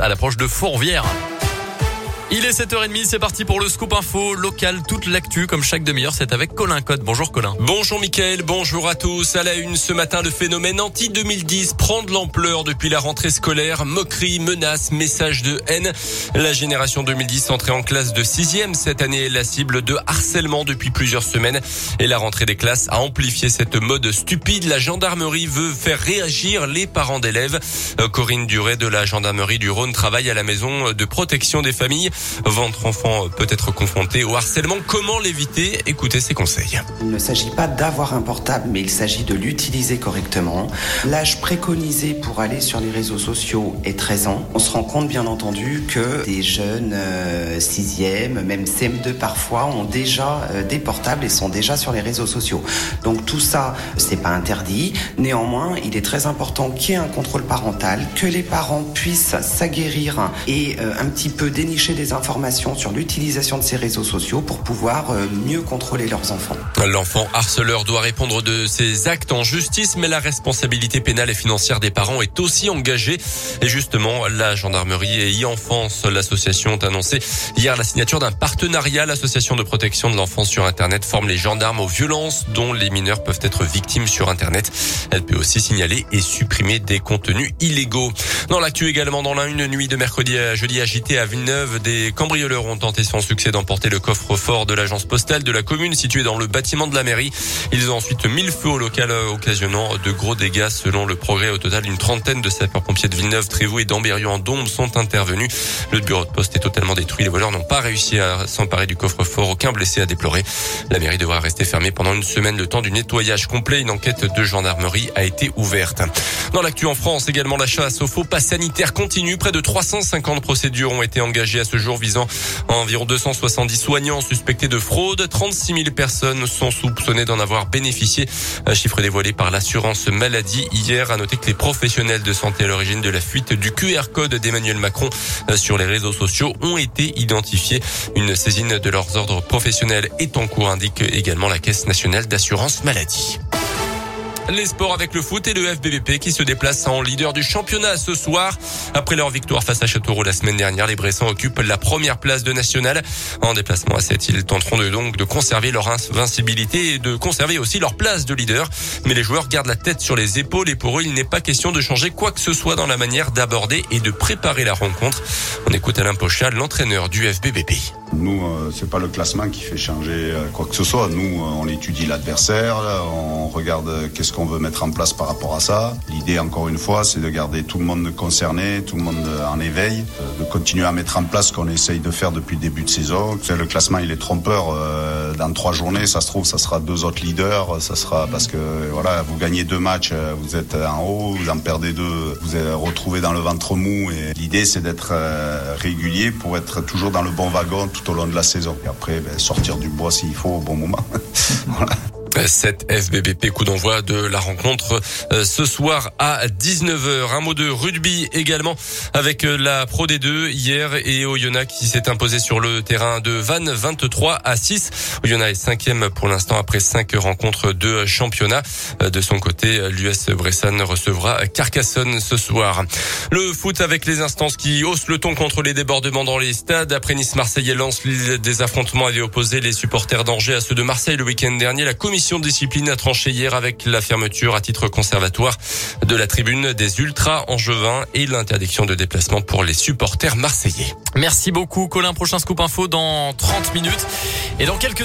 à l'approche de Fourvière. Il est 7h30, c'est parti pour le scoop info local, toute l'actu comme chaque demi-heure, c'est avec Colin Code. Bonjour Colin. Bonjour Mickaël, bonjour à tous. À la une ce matin, le phénomène anti-2010 prend de l'ampleur depuis la rentrée scolaire. Moqueries, menaces, messages de haine. La génération 2010 entrée en classe de 6e cette année est la cible de harcèlement depuis plusieurs semaines et la rentrée des classes a amplifié cette mode stupide. La gendarmerie veut faire réagir les parents d'élèves. Euh, Corinne Duret de la gendarmerie du Rhône travaille à la maison de protection des familles. Votre enfant peut être confronté au harcèlement. Comment l'éviter? Écoutez ses conseils. Il ne s'agit pas d'avoir un portable, mais il s'agit de l'utiliser correctement. L'âge préconisé pour aller sur les réseaux sociaux est 13 ans. On se rend compte, bien entendu, que des jeunes euh, 6e, même CM2 parfois, ont déjà euh, des portables et sont déjà sur les réseaux sociaux. Donc tout ça, c'est pas interdit. Néanmoins, il est très important qu'il y ait un contrôle parental, que les parents puissent s'aguerrir et euh, un petit peu dénicher des informations sur l'utilisation de ces réseaux sociaux pour pouvoir euh, mieux contrôler leurs enfants. L'enfant harceleur doit répondre de ses actes en justice, mais la responsabilité pénale et financière des parents est aussi engagée. Et justement, la gendarmerie et e-enfance, l'association, ont annoncé hier la signature d'un partenariat. L'association de protection de l'enfance sur Internet forme les gendarmes aux violences dont les mineurs peuvent être victimes sur Internet. Elle peut aussi signaler et supprimer des contenus illégaux. Dans l'actu également, dans la une nuit de mercredi à jeudi agité à Villeneuve, des cambrioleurs ont tenté sans succès d'emporter le coffre-fort de l'agence postale de la commune située dans le bâtiment de la mairie. Ils ont ensuite mis le feu au local occasionnant de gros dégâts selon le progrès. Au total, une trentaine de sapeurs-pompiers de Villeneuve, Trévoux et d'Ambérieu en Dombes sont intervenus. Le bureau de poste est totalement détruit. Les voleurs n'ont pas réussi à s'emparer du coffre-fort. Aucun blessé à déplorer. La mairie devra rester fermée pendant une semaine le temps du nettoyage complet. Une enquête de gendarmerie a été ouverte. Dans l'actu en France, également la chasse au faux pas sanitaire continue. Près de 350 procédures ont été engagées à ce jour visant environ 270 soignants suspectés de fraude. 36 000 personnes sont soupçonnées d'en avoir bénéficié. Un chiffre dévoilé par l'assurance maladie hier. À noter que les professionnels de santé à l'origine de la fuite du QR code d'Emmanuel Macron sur les réseaux sociaux ont été identifiés. Une saisine de leurs ordres professionnels est en cours, indique également la Caisse nationale d'assurance maladie. Les sports avec le foot et le FBBP qui se déplacent en leader du championnat ce soir. Après leur victoire face à Châteauroux la semaine dernière, les Bressans occupent la première place de national. En déplacement à 7, ils tenteront donc de conserver leur invincibilité et de conserver aussi leur place de leader. Mais les joueurs gardent la tête sur les épaules et pour eux, il n'est pas question de changer quoi que ce soit dans la manière d'aborder et de préparer la rencontre. On écoute Alain Pochal, l'entraîneur du FBBP. Nous, euh, c'est pas le classement qui fait changer euh, quoi que ce soit. Nous, euh, on étudie l'adversaire, on regarde qu'est-ce qu'on veut mettre en place par rapport à ça. L'idée, encore une fois, c'est de garder tout le monde concerné, tout le monde en éveil, de continuer à mettre en place ce qu'on essaye de faire depuis le début de saison. Le classement, il est trompeur. Dans trois journées, ça se trouve, ça sera deux autres leaders. Ça sera parce que voilà, vous gagnez deux matchs, vous êtes en haut, vous en perdez deux, vous êtes retrouvé dans le ventre mou. Et l'idée, c'est d'être régulier pour être toujours dans le bon wagon au long de la saison. Et après, ben, sortir du bois s'il faut au bon moment. 7 FBBP coup d'envoi de la rencontre euh, ce soir à 19h. Un mot de rugby également avec euh, la Pro D2 hier et Oyonnax qui s'est imposé sur le terrain de Vannes 23 à 6. Oyonnax est cinquième pour l'instant après cinq rencontres de championnat. Euh, de son côté, l'US Bressan recevra Carcassonne ce soir. Le foot avec les instances qui haussent le ton contre les débordements dans les stades. Après Nice-Marseille et Lens, des affrontements avaient opposé les supporters d'Angers à ceux de Marseille le week-end dernier. La commission de discipline a tranché hier avec la fermeture à titre conservatoire de la tribune des ultras angevins et l'interdiction de déplacement pour les supporters marseillais. Merci beaucoup Colin. Prochain scoop info dans 30 minutes. Et dans quelques